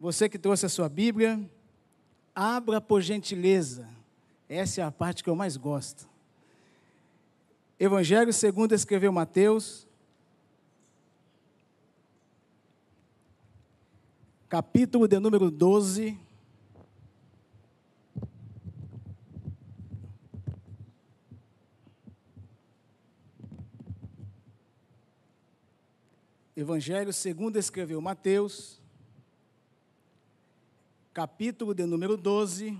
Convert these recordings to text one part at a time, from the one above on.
Você que trouxe a sua Bíblia, abra por gentileza. Essa é a parte que eu mais gosto. Evangelho segundo escreveu Mateus, capítulo de número 12. Evangelho segundo escreveu Mateus, capítulo de número 12.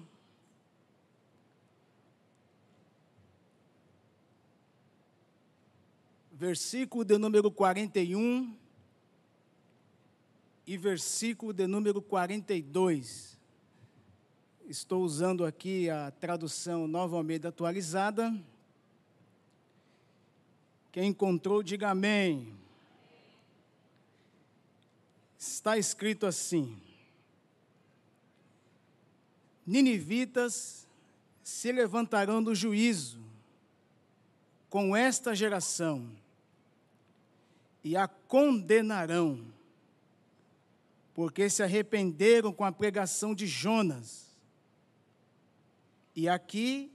Versículo de número 41 e versículo de número 42. Estou usando aqui a tradução Nova Almeida atualizada. Quem encontrou, diga amém está escrito assim: Ninivitas se levantarão do juízo com esta geração e a condenarão, porque se arrependeram com a pregação de Jonas. E aqui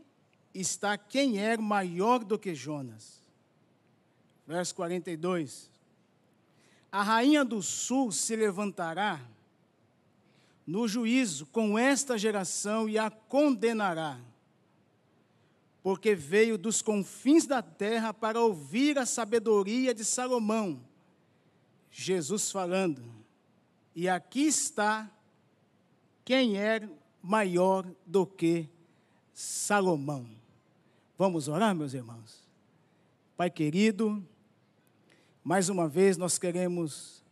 está quem é maior do que Jonas. Verso 42 a rainha do sul se levantará no juízo com esta geração e a condenará, porque veio dos confins da terra para ouvir a sabedoria de Salomão. Jesus falando, e aqui está quem é maior do que Salomão. Vamos orar, meus irmãos? Pai querido, mais uma vez nós queremos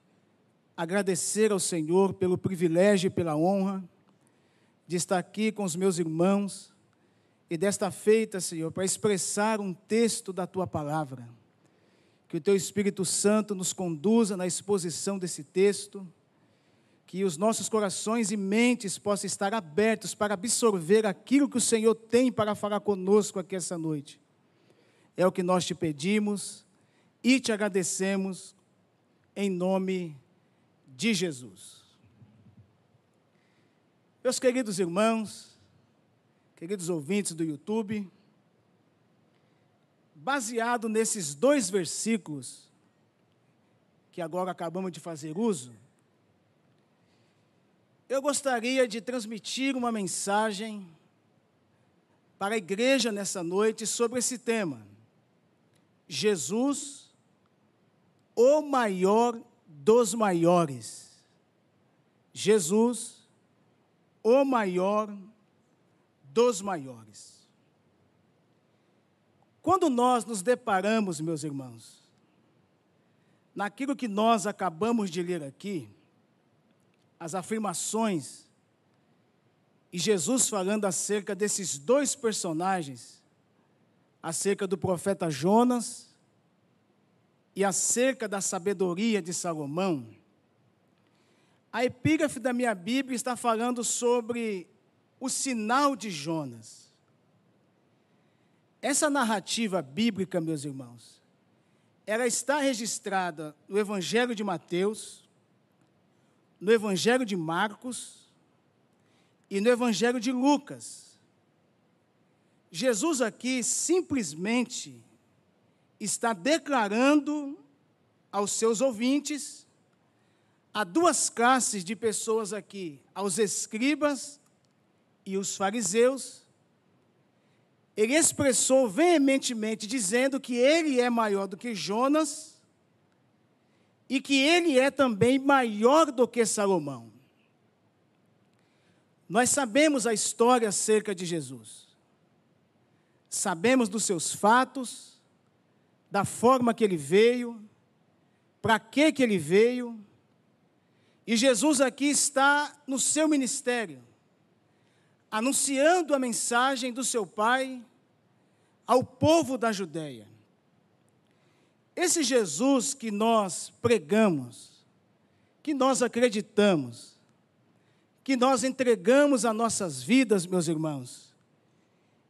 agradecer ao Senhor pelo privilégio e pela honra de estar aqui com os meus irmãos e desta feita, Senhor, para expressar um texto da tua palavra. Que o teu Espírito Santo nos conduza na exposição desse texto, que os nossos corações e mentes possam estar abertos para absorver aquilo que o Senhor tem para falar conosco aqui essa noite. É o que nós te pedimos e te agradecemos em nome de Jesus. Meus queridos irmãos, queridos ouvintes do YouTube, baseado nesses dois versículos que agora acabamos de fazer uso, eu gostaria de transmitir uma mensagem para a igreja nessa noite sobre esse tema. Jesus o maior dos maiores. Jesus, o maior dos maiores. Quando nós nos deparamos, meus irmãos, naquilo que nós acabamos de ler aqui, as afirmações, e Jesus falando acerca desses dois personagens, acerca do profeta Jonas e acerca da sabedoria de Salomão, a epígrafe da minha Bíblia está falando sobre o sinal de Jonas. Essa narrativa bíblica, meus irmãos, ela está registrada no Evangelho de Mateus, no Evangelho de Marcos e no Evangelho de Lucas. Jesus aqui simplesmente está declarando aos seus ouvintes, a duas classes de pessoas aqui, aos escribas e os fariseus, ele expressou veementemente dizendo que ele é maior do que Jonas e que ele é também maior do que Salomão. Nós sabemos a história acerca de Jesus. Sabemos dos seus fatos, da forma que ele veio, para que que ele veio. E Jesus aqui está no seu ministério, anunciando a mensagem do seu Pai ao povo da Judéia. Esse Jesus que nós pregamos, que nós acreditamos, que nós entregamos as nossas vidas, meus irmãos,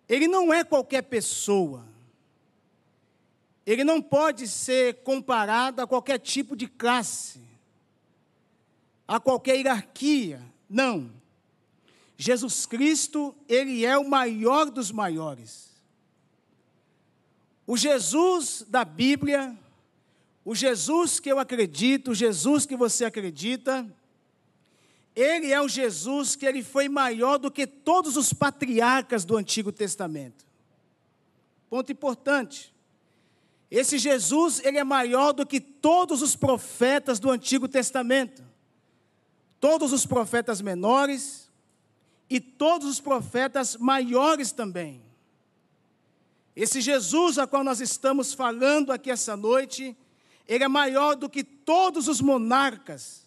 ele não é qualquer pessoa, ele não pode ser comparado a qualquer tipo de classe. a qualquer hierarquia. Não. Jesus Cristo, ele é o maior dos maiores. O Jesus da Bíblia, o Jesus que eu acredito, o Jesus que você acredita, ele é o Jesus que ele foi maior do que todos os patriarcas do Antigo Testamento. Ponto importante. Esse Jesus, ele é maior do que todos os profetas do Antigo Testamento. Todos os profetas menores e todos os profetas maiores também. Esse Jesus a qual nós estamos falando aqui essa noite, ele é maior do que todos os monarcas.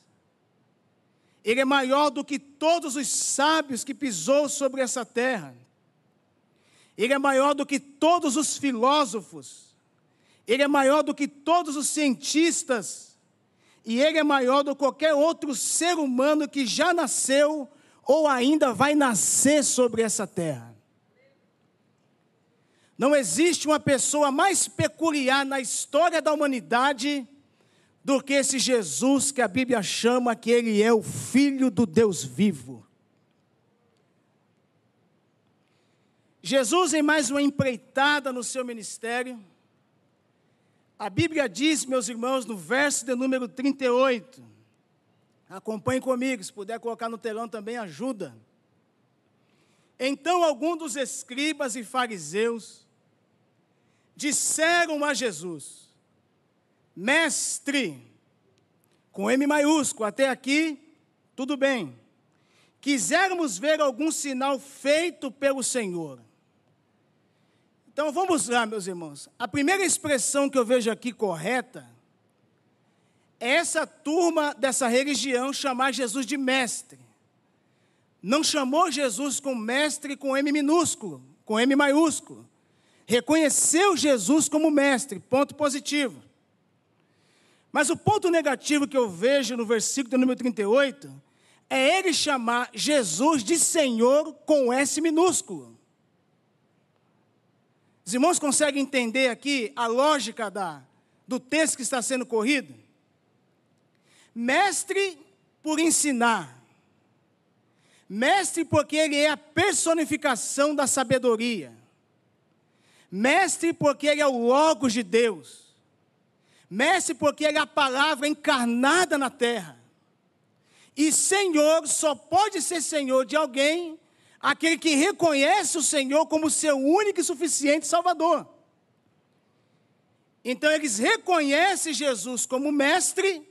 Ele é maior do que todos os sábios que pisou sobre essa terra. Ele é maior do que todos os filósofos. Ele é maior do que todos os cientistas. E ele é maior do que qualquer outro ser humano que já nasceu ou ainda vai nascer sobre essa terra. Não existe uma pessoa mais peculiar na história da humanidade do que esse Jesus que a Bíblia chama que ele é o Filho do Deus vivo. Jesus, em mais uma empreitada no seu ministério, a Bíblia diz, meus irmãos, no verso de número 38, Acompanhe comigo, se puder colocar no telão também ajuda. Então alguns dos escribas e fariseus disseram a Jesus: Mestre, com M maiúsculo, até aqui, tudo bem. Quisermos ver algum sinal feito pelo Senhor. Então vamos lá, meus irmãos. A primeira expressão que eu vejo aqui correta essa turma dessa religião chamar Jesus de mestre. Não chamou Jesus com mestre com M minúsculo, com M maiúsculo. Reconheceu Jesus como mestre, ponto positivo. Mas o ponto negativo que eu vejo no versículo número 38 é ele chamar Jesus de Senhor com S minúsculo. Os irmãos conseguem entender aqui a lógica da, do texto que está sendo corrido? Mestre por ensinar. Mestre porque ele é a personificação da sabedoria. Mestre porque ele é o Logos de Deus. Mestre porque ele é a palavra encarnada na terra. E Senhor só pode ser Senhor de alguém aquele que reconhece o Senhor como seu único e suficiente Salvador. Então eles reconhecem Jesus como mestre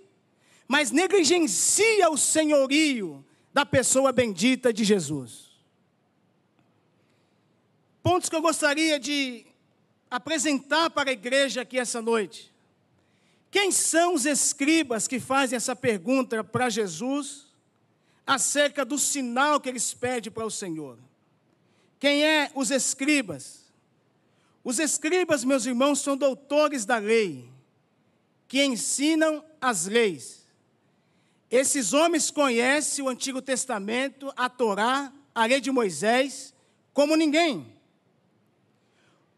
mas negligencia o senhorio da pessoa bendita de Jesus. Pontos que eu gostaria de apresentar para a igreja aqui essa noite. Quem são os escribas que fazem essa pergunta para Jesus acerca do sinal que eles pedem para o Senhor? Quem é os escribas? Os escribas, meus irmãos, são doutores da lei, que ensinam as leis. Esses homens conhecem o Antigo Testamento, a Torá, a lei de Moisés, como ninguém.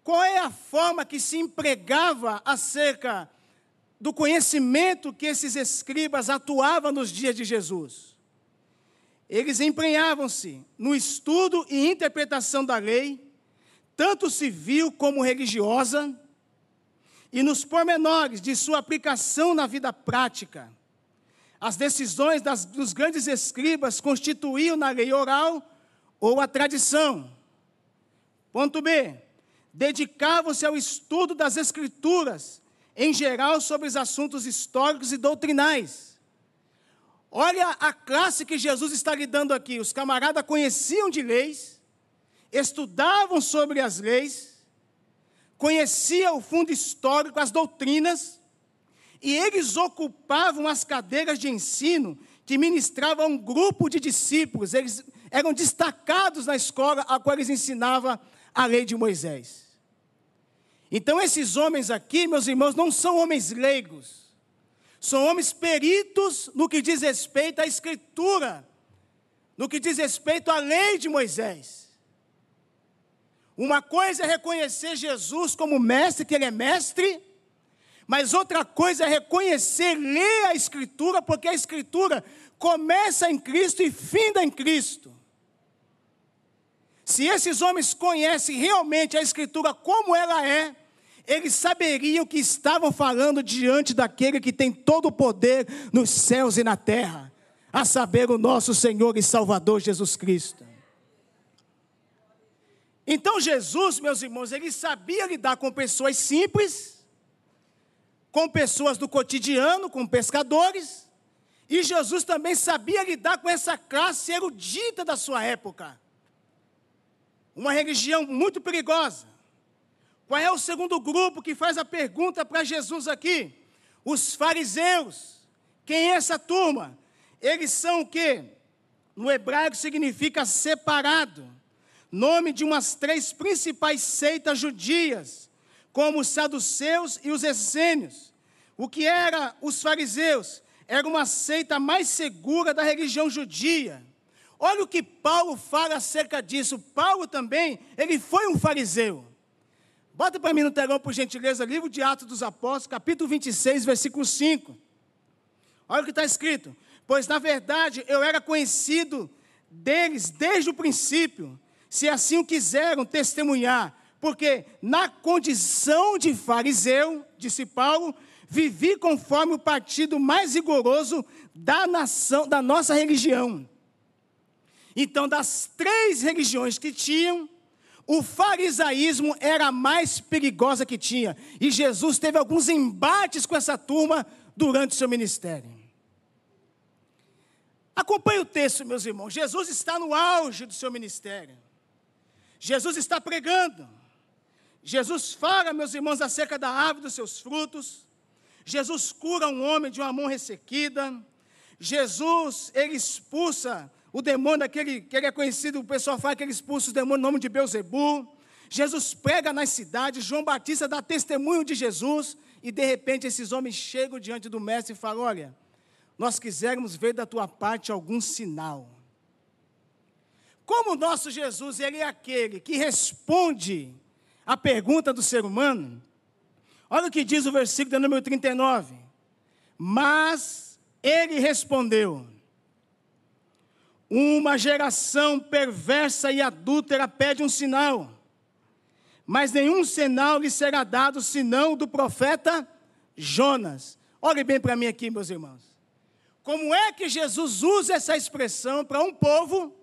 Qual é a forma que se empregava acerca do conhecimento que esses escribas atuavam nos dias de Jesus? Eles empenhavam-se no estudo e interpretação da lei, tanto civil como religiosa, e nos pormenores de sua aplicação na vida prática as decisões das, dos grandes escribas constituíam na lei oral ou a tradição. Ponto B. Dedicavam-se ao estudo das Escrituras, em geral sobre os assuntos históricos e doutrinais. Olha a classe que Jesus está lidando aqui. Os camaradas conheciam de leis, estudavam sobre as leis, conheciam o fundo histórico, as doutrinas, e eles ocupavam as cadeiras de ensino que ministravam um grupo de discípulos. Eles eram destacados na escola a qual eles ensinavam a lei de Moisés. Então, esses homens aqui, meus irmãos, não são homens leigos. São homens peritos no que diz respeito à Escritura, no que diz respeito à lei de Moisés. Uma coisa é reconhecer Jesus como mestre, que ele é mestre, mas outra coisa é reconhecer, ler a Escritura, porque a Escritura começa em Cristo e finda em Cristo. Se esses homens conhecem realmente a Escritura como ela é, eles saberiam que estavam falando diante daquele que tem todo o poder nos céus e na terra, a saber, o nosso Senhor e Salvador Jesus Cristo. Então, Jesus, meus irmãos, ele sabia lidar com pessoas simples, com pessoas do cotidiano, com pescadores, e Jesus também sabia lidar com essa classe erudita da sua época uma religião muito perigosa. Qual é o segundo grupo que faz a pergunta para Jesus aqui? Os fariseus. Quem é essa turma? Eles são o quê? No hebraico significa separado. Nome de umas três principais seitas judias, como os saduceus e os essênios. O que era os fariseus? Era uma seita mais segura da religião judia Olha o que Paulo fala acerca disso. Paulo também, ele foi um fariseu. Bota para mim no telão, por gentileza, livro de Atos dos Apóstolos, capítulo 26, versículo 5. Olha o que está escrito. Pois, na verdade, eu era conhecido deles desde o princípio, se assim o quiseram testemunhar, porque na condição de fariseu, disse Paulo, vivi conforme o partido mais rigoroso da nação, da nossa religião então, das três religiões que tinham, o farisaísmo era a mais perigosa que tinha. E Jesus teve alguns embates com essa turma durante o seu ministério. Acompanhe o texto, meus irmãos. Jesus está no auge do seu ministério. Jesus está pregando. Jesus fala, meus irmãos, acerca da árvore dos seus frutos. Jesus cura um homem de uma mão ressequida. Jesus, ele expulsa o demônio aquele que ele é conhecido, o pessoal fala que ele expulsa os demônios no nome de Beuzebu. Jesus prega nas cidades, João Batista dá testemunho de Jesus, e de repente esses homens chegam diante do mestre e falam: Olha, nós quisermos ver da tua parte algum sinal. Como o nosso Jesus, ele é aquele que responde a pergunta do ser humano, olha o que diz o versículo número 39. Mas ele respondeu: uma geração perversa e adúltera pede um sinal, mas nenhum sinal lhe será dado senão do profeta Jonas. Olhe bem para mim aqui, meus irmãos. Como é que Jesus usa essa expressão para um povo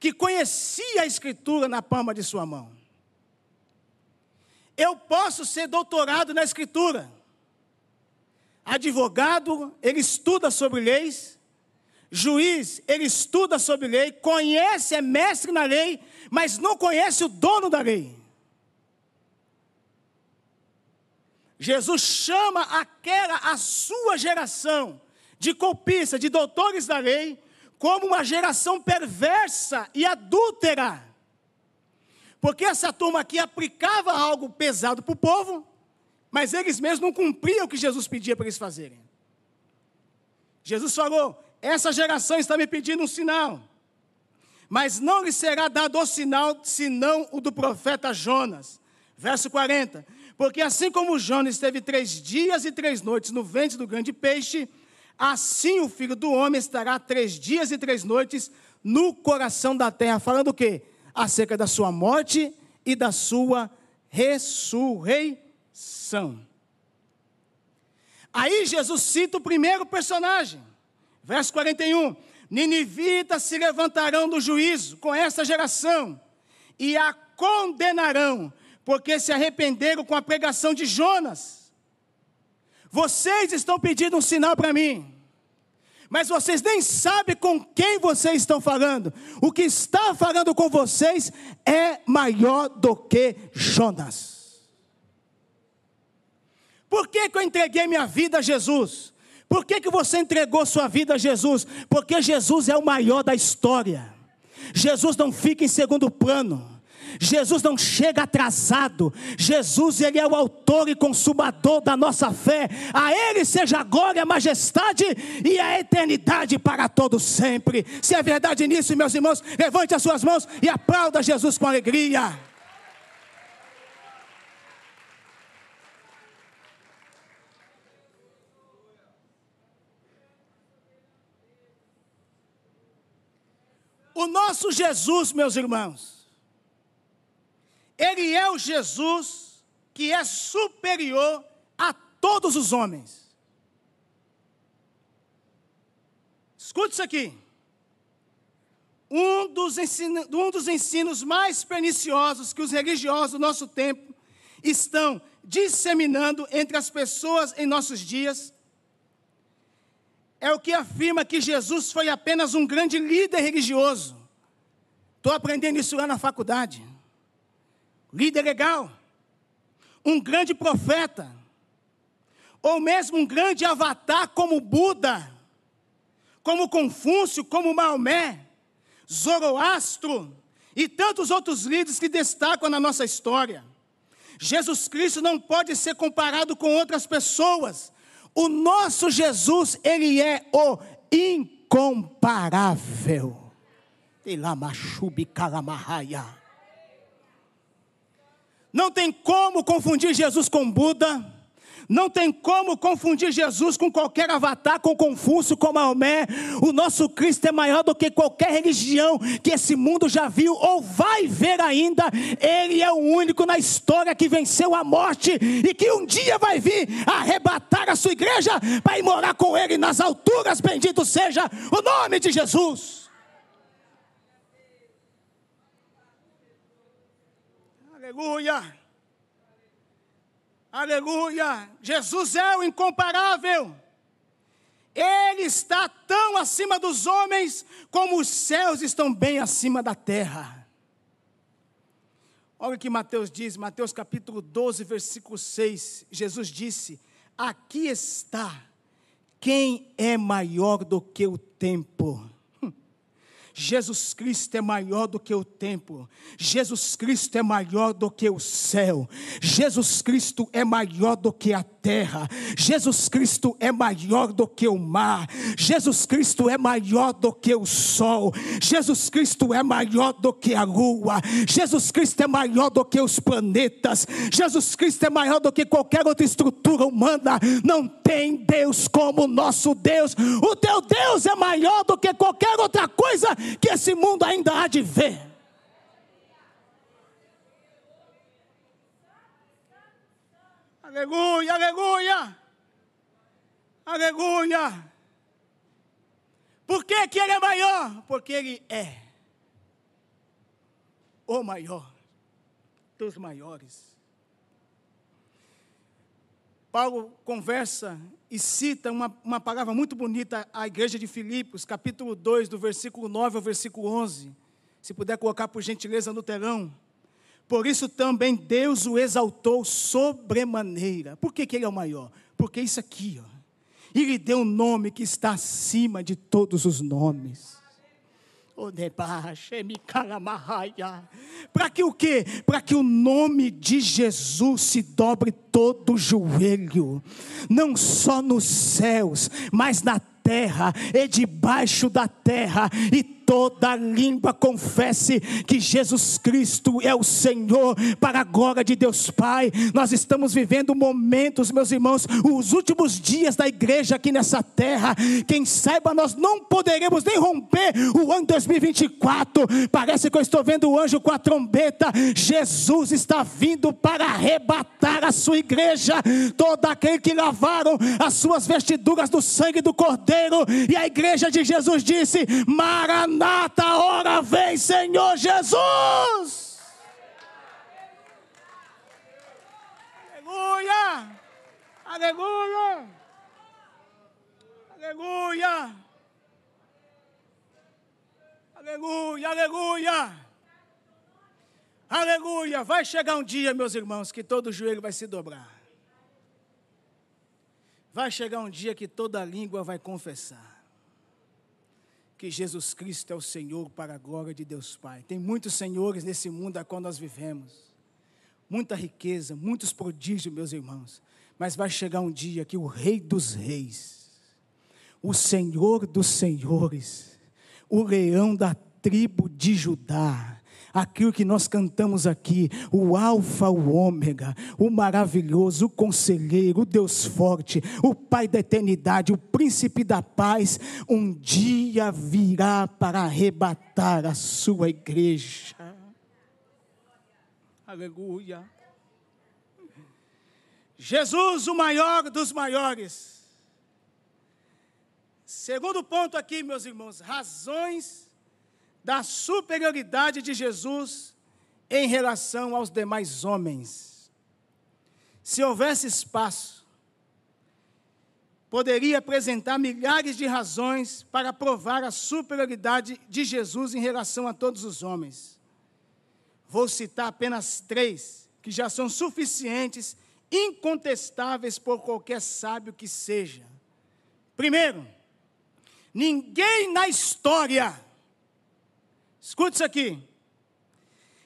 que conhecia a Escritura na palma de sua mão? Eu posso ser doutorado na Escritura. Advogado, ele estuda sobre leis, Juiz, ele estuda sobre lei, conhece, é mestre na lei, mas não conhece o dono da lei. Jesus chama aquela a sua geração de copistas, de doutores da lei, como uma geração perversa e adúltera. Porque essa turma aqui aplicava algo pesado para o povo, mas eles mesmos não cumpriam o que Jesus pedia para eles fazerem. Jesus falou: essa geração está me pedindo um sinal, mas não lhe será dado o sinal senão o do profeta Jonas. Verso 40. Porque assim como Jonas esteve três dias e três noites no ventre do grande peixe, assim o filho do homem estará três dias e três noites no coração da terra. Falando o quê? Acerca da sua morte e da sua ressurreição. Aí Jesus cita o primeiro personagem. Verso 41: Ninivitas se levantarão do juízo com essa geração e a condenarão, porque se arrependeram com a pregação de Jonas. Vocês estão pedindo um sinal para mim, mas vocês nem sabem com quem vocês estão falando. O que está falando com vocês é maior do que Jonas. Por que, que eu entreguei minha vida a Jesus? Por que, que você entregou sua vida a Jesus? Porque Jesus é o maior da história. Jesus não fica em segundo plano. Jesus não chega atrasado. Jesus, ele é o autor e consumador da nossa fé. A ele seja a glória, a majestade e a eternidade para todos sempre. Se é verdade nisso, meus irmãos, levante as suas mãos e aplauda Jesus com alegria. O nosso Jesus, meus irmãos, ele é o Jesus que é superior a todos os homens. Escute isso aqui. Um dos, ensinos, um dos ensinos mais perniciosos que os religiosos do nosso tempo estão disseminando entre as pessoas em nossos dias é o que afirma que Jesus foi apenas um grande líder religioso. Estou aprendendo isso lá na faculdade. Líder legal, um grande profeta, ou mesmo um grande avatar como Buda, como Confúcio, como Maomé, Zoroastro e tantos outros líderes que destacam na nossa história. Jesus Cristo não pode ser comparado com outras pessoas. O nosso Jesus, ele é o incomparável. Não tem como confundir Jesus com Buda não tem como confundir Jesus com qualquer avatar, com Confúcio, com Maomé. O nosso Cristo é maior do que qualquer religião que esse mundo já viu ou vai ver ainda. Ele é o único na história que venceu a morte e que um dia vai vir arrebatar a sua igreja para ir morar com ele nas alturas. Bendito seja o nome de Jesus. Aleluia. Aleluia! Jesus é o incomparável. Ele está tão acima dos homens como os céus estão bem acima da terra. Olha o que Mateus diz, Mateus capítulo 12, versículo 6. Jesus disse: Aqui está quem é maior do que o tempo. Jesus Cristo é maior do que o tempo, Jesus Cristo é maior do que o céu, Jesus Cristo é maior do que a terra, Jesus Cristo é maior do que o mar, Jesus Cristo é maior do que o sol, Jesus Cristo é maior do que a lua, Jesus Cristo é maior do que os planetas, Jesus Cristo é maior do que qualquer outra estrutura humana, não tem Deus como nosso Deus, o teu Deus é maior do que qualquer outra coisa que esse mundo ainda há de ver. Aleluia, aleluia, aleluia. Por que, que ele é maior? Porque ele é o maior dos maiores. Paulo conversa e cita uma, uma palavra muito bonita à igreja de Filipos, capítulo 2, do versículo 9 ao versículo 11. Se puder colocar por gentileza no telão. Por isso também Deus o exaltou sobremaneira. Por que, que ele é o maior? Porque isso aqui, ó. Ele deu um nome que está acima de todos os nomes. Para que o quê? Para que o nome de Jesus se dobre todo o joelho, não só nos céus, mas na terra e debaixo da terra, e toda língua confesse que Jesus Cristo é o Senhor, para a glória de Deus Pai. Nós estamos vivendo momentos, meus irmãos, os últimos dias da igreja aqui nessa terra. Quem saiba, nós não poderemos nem romper o ano 2024. Parece que eu estou vendo o anjo com a trombeta. Jesus está vindo para arrebatar a sua igreja. Todo aquele que lavaram as suas vestiduras do sangue do Cordeiro. E a igreja de Jesus disse: Maranata Maranata, a hora vem, Senhor Jesus. Aleluia, aleluia, aleluia, aleluia, aleluia. Aleluia! Vai chegar um dia, meus irmãos, que todo joelho vai se dobrar. Vai chegar um dia que toda língua vai confessar que Jesus Cristo é o Senhor para a glória de Deus Pai. Tem muitos senhores nesse mundo a qual nós vivemos. Muita riqueza, muitos prodígios, meus irmãos. Mas vai chegar um dia que o Rei dos Reis, o Senhor dos Senhores, o leão da tribo de Judá, aquilo que nós cantamos aqui, o Alfa, o Ômega, o maravilhoso, o conselheiro, o Deus forte, o Pai da eternidade, o príncipe da paz, um dia virá para arrebatar a sua igreja. Aleluia. Jesus, o maior dos maiores. Segundo ponto aqui, meus irmãos, razões da superioridade de Jesus em relação aos demais homens. Se houvesse espaço, poderia apresentar milhares de razões para provar a superioridade de Jesus em relação a todos os homens. Vou citar apenas três, que já são suficientes, incontestáveis por qualquer sábio que seja. Primeiro, ninguém na história, escute isso aqui,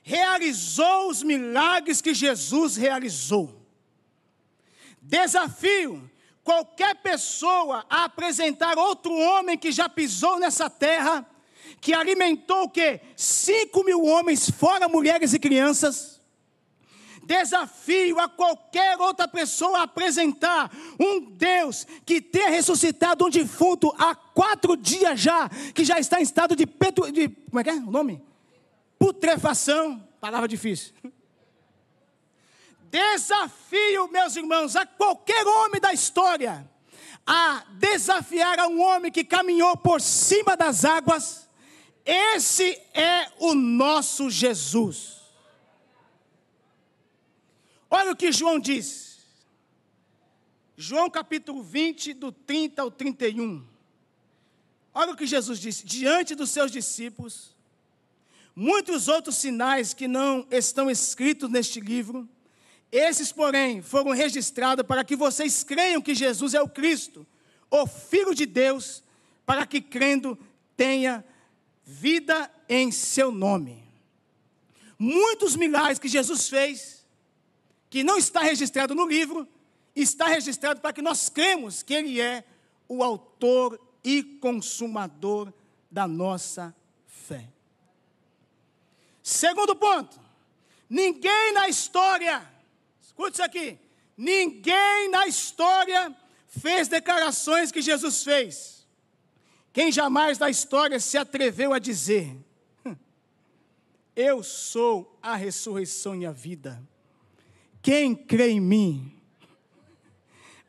realizou os milagres que Jesus realizou. Desafio qualquer pessoa a apresentar outro homem que já pisou nessa terra que alimentou o quê? Cinco mil homens, fora mulheres e crianças. Desafio a qualquer outra pessoa a apresentar um Deus que tenha ressuscitado um defunto há quatro dias já, que já está em estado de, de como é que é o nome? Putrefação, palavra difícil. Desafio, meus irmãos, a qualquer homem da história a desafiar a um homem que caminhou por cima das águas esse é o nosso Jesus. Olha o que João diz. João capítulo 20, do 30 ao 31. Olha o que Jesus disse: diante dos seus discípulos, muitos outros sinais que não estão escritos neste livro, esses, porém, foram registrados para que vocês creiam que Jesus é o Cristo, o Filho de Deus, para que crendo tenha vida em seu nome. Muitos milagres que Jesus fez, que não está registrado no livro, está registrado para que nós cremos que Ele é o autor e consumador da nossa fé. Segundo ponto, ninguém na história, escute isso aqui, ninguém na história fez declarações que Jesus fez. Quem jamais da história se atreveu a dizer: hum, Eu sou a ressurreição e a vida. Quem crê em mim,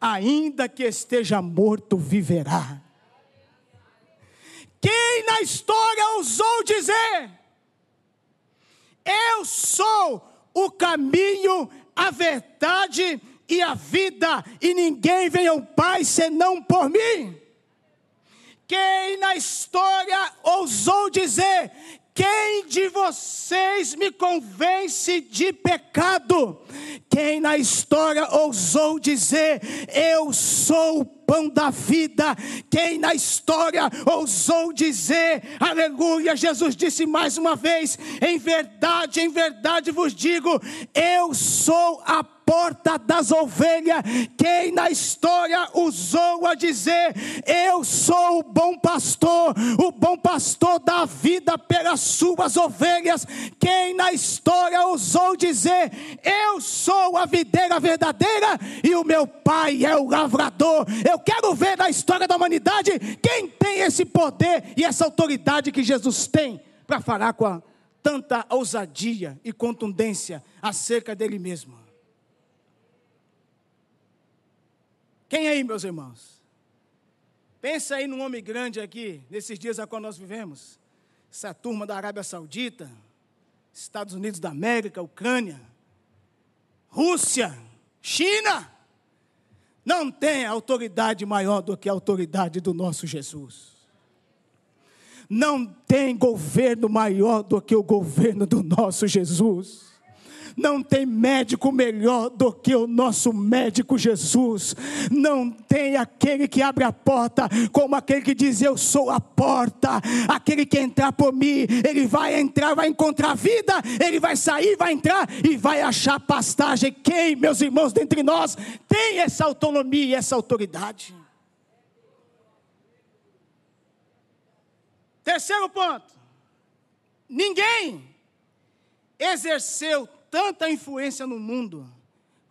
ainda que esteja morto, viverá. Quem na história ousou dizer: Eu sou o caminho, a verdade e a vida, e ninguém vem ao Pai senão por mim? Quem na história ousou dizer: quem de vocês me convence de pecado? Quem na história ousou dizer: Eu sou o pão da vida? Quem na história ousou dizer: Aleluia? Jesus disse mais uma vez: Em verdade, em verdade vos digo: Eu sou a porta das ovelhas. Quem na história usou a dizer: Eu sou o bom pastor, o bom pastor dá vida pelas suas ovelhas. Quem na história usou dizer: Eu sou a videira verdadeira e o meu pai é o lavrador. Eu quero ver na história da humanidade quem tem esse poder e essa autoridade que Jesus tem para falar com a, tanta ousadia e contundência acerca dele mesmo. Quem aí, meus irmãos? Pensa aí num homem grande aqui, nesses dias a qual nós vivemos. Essa turma da Arábia Saudita, Estados Unidos da América, Ucrânia, Rússia, China. Não tem autoridade maior do que a autoridade do nosso Jesus. Não tem governo maior do que o governo do nosso Jesus. Não tem médico melhor do que o nosso médico Jesus. Não tem aquele que abre a porta como aquele que diz: Eu sou a porta. Aquele que entrar por mim, ele vai entrar, vai encontrar vida, ele vai sair, vai entrar e vai achar pastagem. Quem, meus irmãos, dentre nós, tem essa autonomia e essa autoridade? Terceiro ponto: ninguém exerceu tanta influência no mundo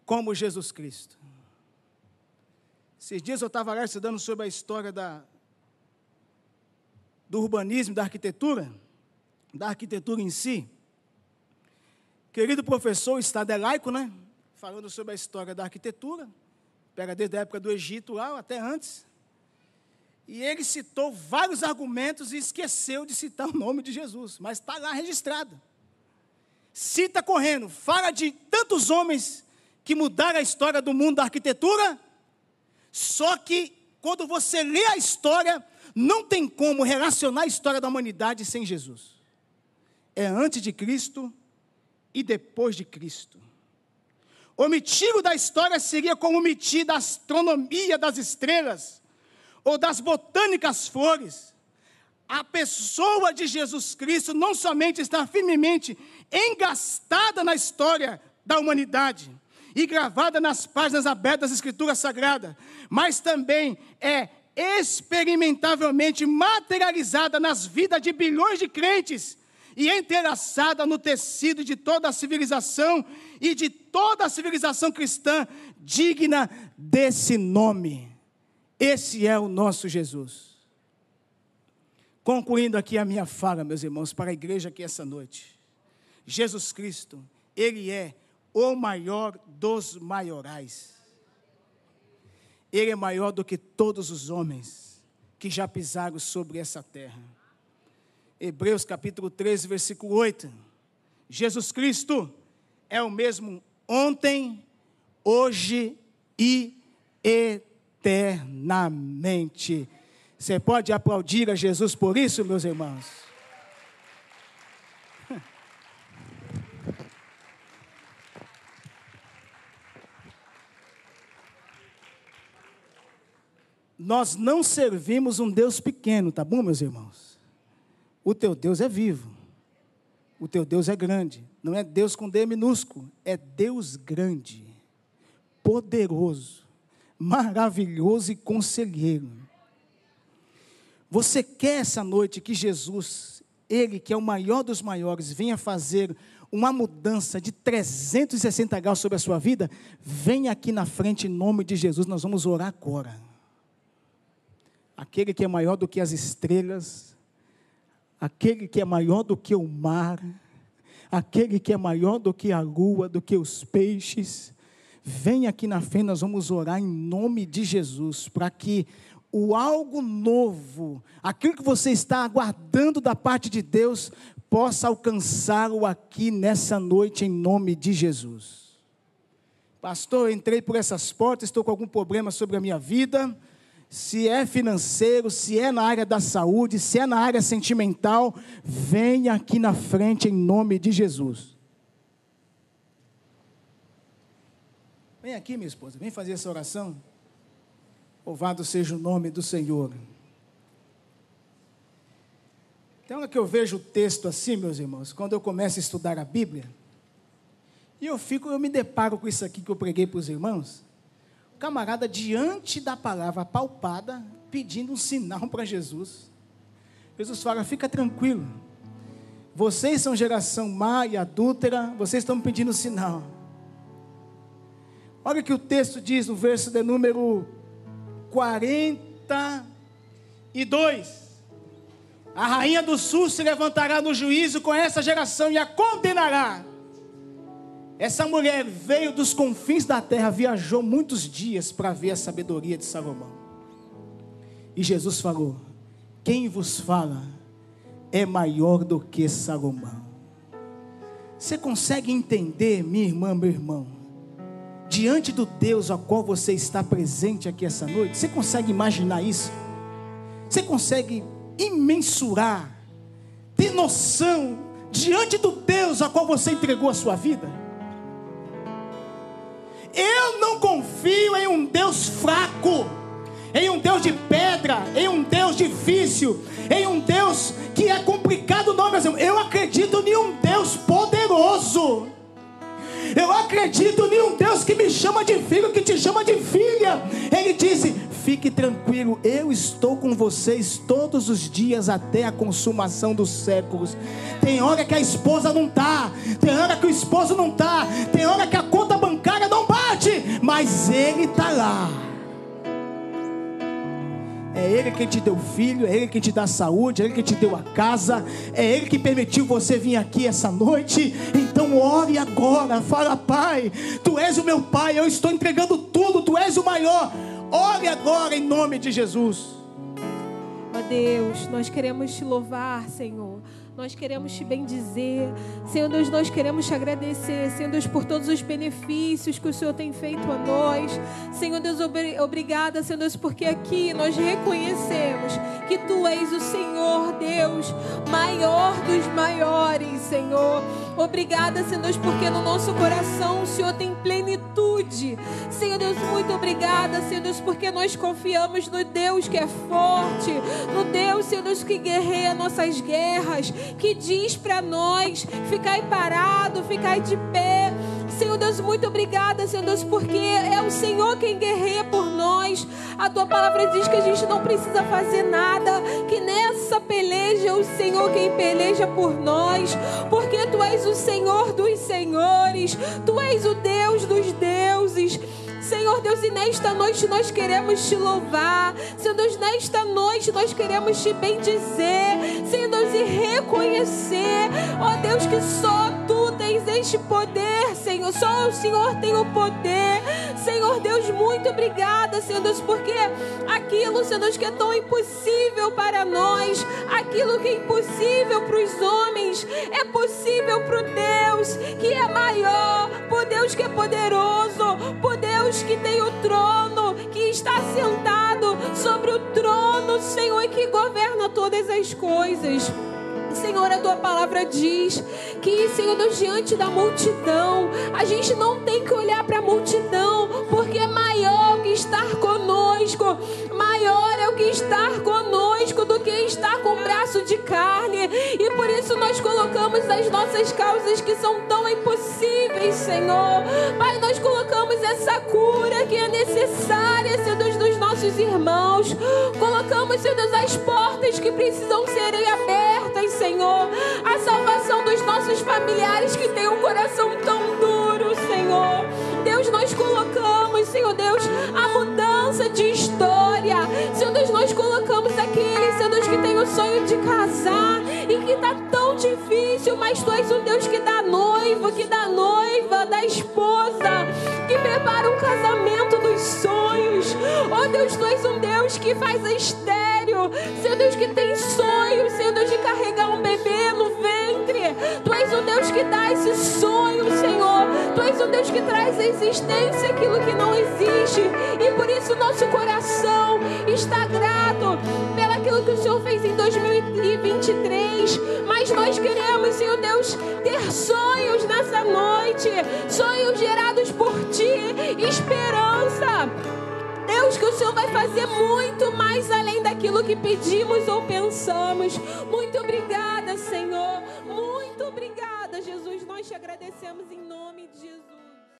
como Jesus Cristo. Esses dias eu estava lá estudando sobre a história da, do urbanismo, da arquitetura, da arquitetura em si. Querido professor estadelaico, né? Falando sobre a história da arquitetura, pega desde a época do Egito lá, até antes. E ele citou vários argumentos e esqueceu de citar o nome de Jesus, mas está lá registrado. Cita correndo, fala de tantos homens que mudaram a história do mundo da arquitetura, só que quando você lê a história, não tem como relacionar a história da humanidade sem Jesus. É antes de Cristo e depois de Cristo. Omitir da história seria como omitir da astronomia das estrelas ou das botânicas flores. A pessoa de Jesus Cristo não somente está firmemente engastada na história da humanidade, e gravada nas páginas abertas das Escrituras Sagradas, mas também é experimentavelmente materializada nas vidas de bilhões de crentes e entrelaçada no tecido de toda a civilização e de toda a civilização cristã digna desse nome. Esse é o nosso Jesus. Concluindo aqui a minha fala, meus irmãos, para a igreja aqui essa noite. Jesus Cristo, Ele é o maior dos maiorais. Ele é maior do que todos os homens que já pisaram sobre essa terra. Hebreus capítulo 13, versículo 8. Jesus Cristo é o mesmo ontem, hoje e eternamente. Você pode aplaudir a Jesus por isso, meus irmãos? Nós não servimos um Deus pequeno, tá bom, meus irmãos? O teu Deus é vivo. O teu Deus é grande. Não é Deus com D minúsculo, é Deus grande, poderoso, maravilhoso e conselheiro. Você quer essa noite que Jesus, Ele que é o maior dos maiores, venha fazer uma mudança de 360 graus sobre a sua vida? Venha aqui na frente em nome de Jesus, nós vamos orar agora aquele que é maior do que as estrelas, aquele que é maior do que o mar, aquele que é maior do que a lua, do que os peixes. Vem aqui na frente, nós vamos orar em nome de Jesus, para que o algo novo, aquilo que você está aguardando da parte de Deus, possa alcançá-lo aqui nessa noite, em nome de Jesus. Pastor, entrei por essas portas, estou com algum problema sobre a minha vida se é financeiro, se é na área da saúde, se é na área sentimental, venha aqui na frente em nome de Jesus. Vem aqui, minha esposa, vem fazer essa oração. Louvado seja o nome do Senhor. Então é que eu vejo o texto assim, meus irmãos, quando eu começo a estudar a Bíblia, e eu fico, eu me deparo com isso aqui que eu preguei para os irmãos camarada diante da palavra palpada, pedindo um sinal para Jesus. Jesus fala: fica tranquilo. Vocês são geração má e adúltera, vocês estão pedindo sinal. Olha o que o texto diz no verso de número 42. A rainha do sul se levantará no juízo com essa geração e a condenará essa mulher veio dos confins da terra, viajou muitos dias para ver a sabedoria de Salomão. E Jesus falou: Quem vos fala é maior do que Salomão. Você consegue entender, minha irmã, meu irmão, diante do Deus ao qual você está presente aqui essa noite? Você consegue imaginar isso? Você consegue imensurar, ter noção diante do Deus ao qual você entregou a sua vida? Eu não confio em um Deus fraco, em um Deus de pedra, em um Deus difícil, em um Deus que é complicado, não, meus irmãos. Eu acredito em um Deus poderoso. Eu acredito em um Deus que me chama de filho, que te chama de filha. Ele disse: fique tranquilo, eu estou com vocês todos os dias até a consumação dos séculos. Tem hora que a esposa não tá, tem hora que o esposo não tá, tem hora que a conta bancária não bate, mas ele tá lá. É Ele quem te deu filho, é Ele quem te dá saúde, é Ele quem te deu a casa, é Ele que permitiu você vir aqui essa noite. Então ore agora, fala, Pai, Tu és o meu Pai, eu estou entregando tudo, Tu és o maior. Ore agora em nome de Jesus. Deus, nós queremos te louvar, Senhor. Nós queremos te bendizer. Senhor Deus, nós queremos te agradecer, Senhor Deus, por todos os benefícios que o Senhor tem feito a nós. Senhor Deus, obrigada, Senhor Deus, porque aqui nós reconhecemos que Tu és o Senhor, Deus, maior dos maiores, Senhor. Obrigada, Senhor porque no nosso coração o Senhor tem plenitude. Senhor Deus, muito obrigada, Senhor Deus, porque nós confiamos no Deus que é forte, no Deus, Senhor Deus, que guerreia nossas guerras, que diz para nós: ficai parado, ficai de pé. Senhor Deus, muito obrigada, Senhor Deus, porque é o Senhor quem guerreia por nós. A tua palavra diz que a gente não precisa fazer nada, que nessa peleja é o Senhor quem peleja por nós, porque tu és o Senhor dos senhores, tu és o Deus dos deuses. Senhor Deus, e nesta noite nós queremos te louvar. Senhor Deus, nesta noite nós queremos te bendizer. Senhor Deus, e reconhecer, ó Deus, que só tu tens este poder, Senhor. Só o Senhor tem o poder. Senhor Deus, muito obrigada, Senhor Deus, porque aquilo, Senhor Deus, que é tão impossível para nós, aquilo que é impossível para os homens, é possível para o Deus que é maior, por Deus que é poderoso, por Deus que tem o trono, que está sentado sobre o trono, Senhor, e que governa todas as coisas. Senhor, a tua palavra diz que, Senhor Deus, diante da multidão, a gente não tem que olhar para a multidão, porque é maior o que estar conosco, maior é o que estar conosco do que estar com o braço de carne, e por isso nós colocamos as nossas causas que são tão impossíveis, Senhor. Pai, nós colocamos essa cura que é necessária, Senhor Deus, nossos irmãos, colocamos, Senhor Deus, as portas que precisam serem abertas, Senhor. A salvação dos nossos familiares que têm um coração tão duro, Senhor. Deus, nós colocamos, Senhor Deus, a mudança de história. Senhor Deus, nós colocamos aquele, Senhor Deus, que tem o sonho de casar e que está tão difícil, mas Tu és o Deus que dá noivo, que Deus, Tu és um Deus que faz estéreo. Senhor Deus, que tem sonhos, Senhor Deus, de carregar um bebê no ventre. Tu és o Deus que dá esse sonho, Senhor. Tu és o Deus que traz à existência aquilo que não existe. E por isso nosso coração está grato pelaquilo que o Senhor fez em 2023. Mas nós queremos, Senhor Deus, ter sonhos nessa noite. Sonhos gerados por Ti. Esperança. Deus, que o Senhor vai fazer muito mais além daquilo que pedimos ou pensamos. Muito obrigada, Senhor. Muito obrigada, Jesus. Nós te agradecemos em nome de Jesus.